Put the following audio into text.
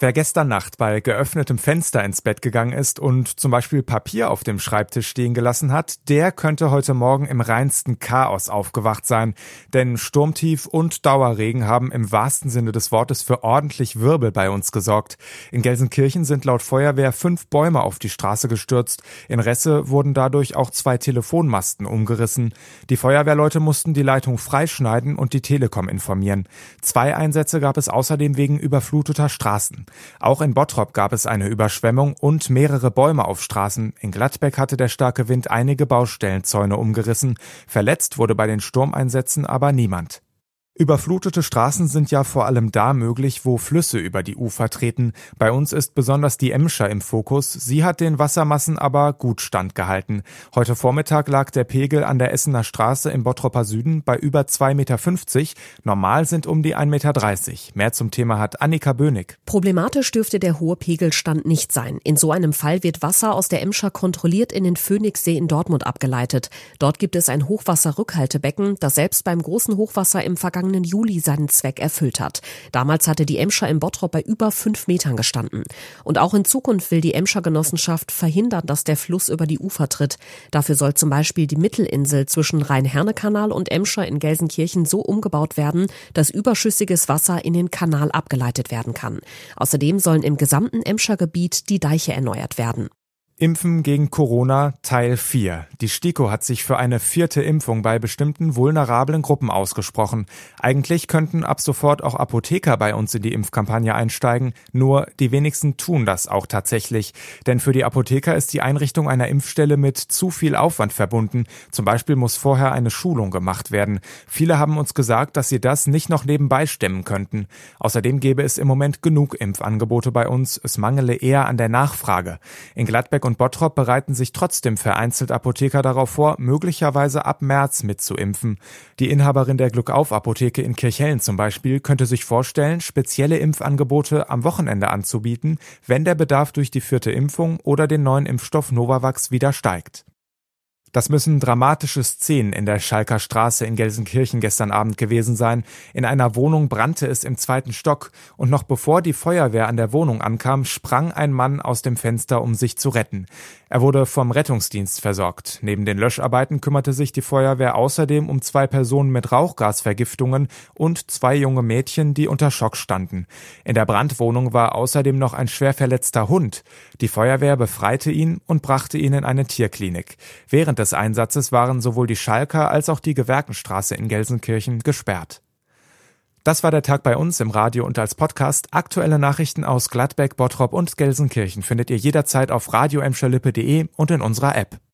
Wer gestern Nacht bei geöffnetem Fenster ins Bett gegangen ist und zum Beispiel Papier auf dem Schreibtisch stehen gelassen hat, der könnte heute Morgen im reinsten Chaos aufgewacht sein. Denn Sturmtief und Dauerregen haben im wahrsten Sinne des Wortes für ordentlich Wirbel bei uns gesorgt. In Gelsenkirchen sind laut Feuerwehr fünf Bäume auf die Straße gestürzt. In Resse wurden dadurch auch zwei Telefonmasten umgerissen. Die Feuerwehrleute mussten die Leitung freischneiden und die Telekom informieren. Zwei Einsätze gab es außerdem wegen überfluteter Straßen. Auch in Bottrop gab es eine Überschwemmung und mehrere Bäume auf Straßen. In Gladbeck hatte der starke Wind einige Baustellenzäune umgerissen. Verletzt wurde bei den Sturmeinsätzen aber niemand. Überflutete Straßen sind ja vor allem da möglich, wo Flüsse über die Ufer treten. Bei uns ist besonders die Emscher im Fokus. Sie hat den Wassermassen aber gut standgehalten. Heute Vormittag lag der Pegel an der Essener Straße im Bottropper Süden bei über 2,50 Meter. Normal sind um die 1,30 Meter. Mehr zum Thema hat Annika Bönig. Problematisch dürfte der hohe Pegelstand nicht sein. In so einem Fall wird Wasser aus der Emscher kontrolliert in den Phoenixsee in Dortmund abgeleitet. Dort gibt es ein Hochwasserrückhaltebecken, das selbst beim großen Hochwasser im vergangenen vergangenen Juli seinen Zweck erfüllt hat. Damals hatte die Emscher im Bottrop bei über fünf Metern gestanden. Und auch in Zukunft will die Emscher Genossenschaft verhindern, dass der Fluss über die Ufer tritt. Dafür soll zum Beispiel die Mittelinsel zwischen Rhein-Herne-Kanal und Emscher in Gelsenkirchen so umgebaut werden, dass überschüssiges Wasser in den Kanal abgeleitet werden kann. Außerdem sollen im gesamten Emscher Gebiet die Deiche erneuert werden. Impfen gegen Corona Teil 4. Die STIKO hat sich für eine vierte Impfung bei bestimmten vulnerablen Gruppen ausgesprochen. Eigentlich könnten ab sofort auch Apotheker bei uns in die Impfkampagne einsteigen, nur die wenigsten tun das auch tatsächlich. Denn für die Apotheker ist die Einrichtung einer Impfstelle mit zu viel Aufwand verbunden. Zum Beispiel muss vorher eine Schulung gemacht werden. Viele haben uns gesagt, dass sie das nicht noch nebenbei stemmen könnten. Außerdem gäbe es im Moment genug Impfangebote bei uns. Es mangele eher an der Nachfrage. In Gladbeck und Bottrop bereiten sich trotzdem vereinzelt Apotheker darauf vor, möglicherweise ab März mitzuimpfen. Die Inhaberin der Glückauf-Apotheke in Kirchhellen zum Beispiel könnte sich vorstellen, spezielle Impfangebote am Wochenende anzubieten, wenn der Bedarf durch die vierte Impfung oder den neuen Impfstoff Novavax wieder steigt. Das müssen dramatische Szenen in der Schalker Straße in Gelsenkirchen gestern Abend gewesen sein. In einer Wohnung brannte es im zweiten Stock und noch bevor die Feuerwehr an der Wohnung ankam, sprang ein Mann aus dem Fenster, um sich zu retten. Er wurde vom Rettungsdienst versorgt. Neben den Löscharbeiten kümmerte sich die Feuerwehr außerdem um zwei Personen mit Rauchgasvergiftungen und zwei junge Mädchen, die unter Schock standen. In der Brandwohnung war außerdem noch ein schwer verletzter Hund. Die Feuerwehr befreite ihn und brachte ihn in eine Tierklinik. Während des Einsatzes waren sowohl die Schalker als auch die Gewerkenstraße in Gelsenkirchen gesperrt. Das war der Tag bei uns im Radio und als Podcast. Aktuelle Nachrichten aus Gladbeck, Bottrop und Gelsenkirchen findet ihr jederzeit auf radioemscherlippe.de und in unserer App.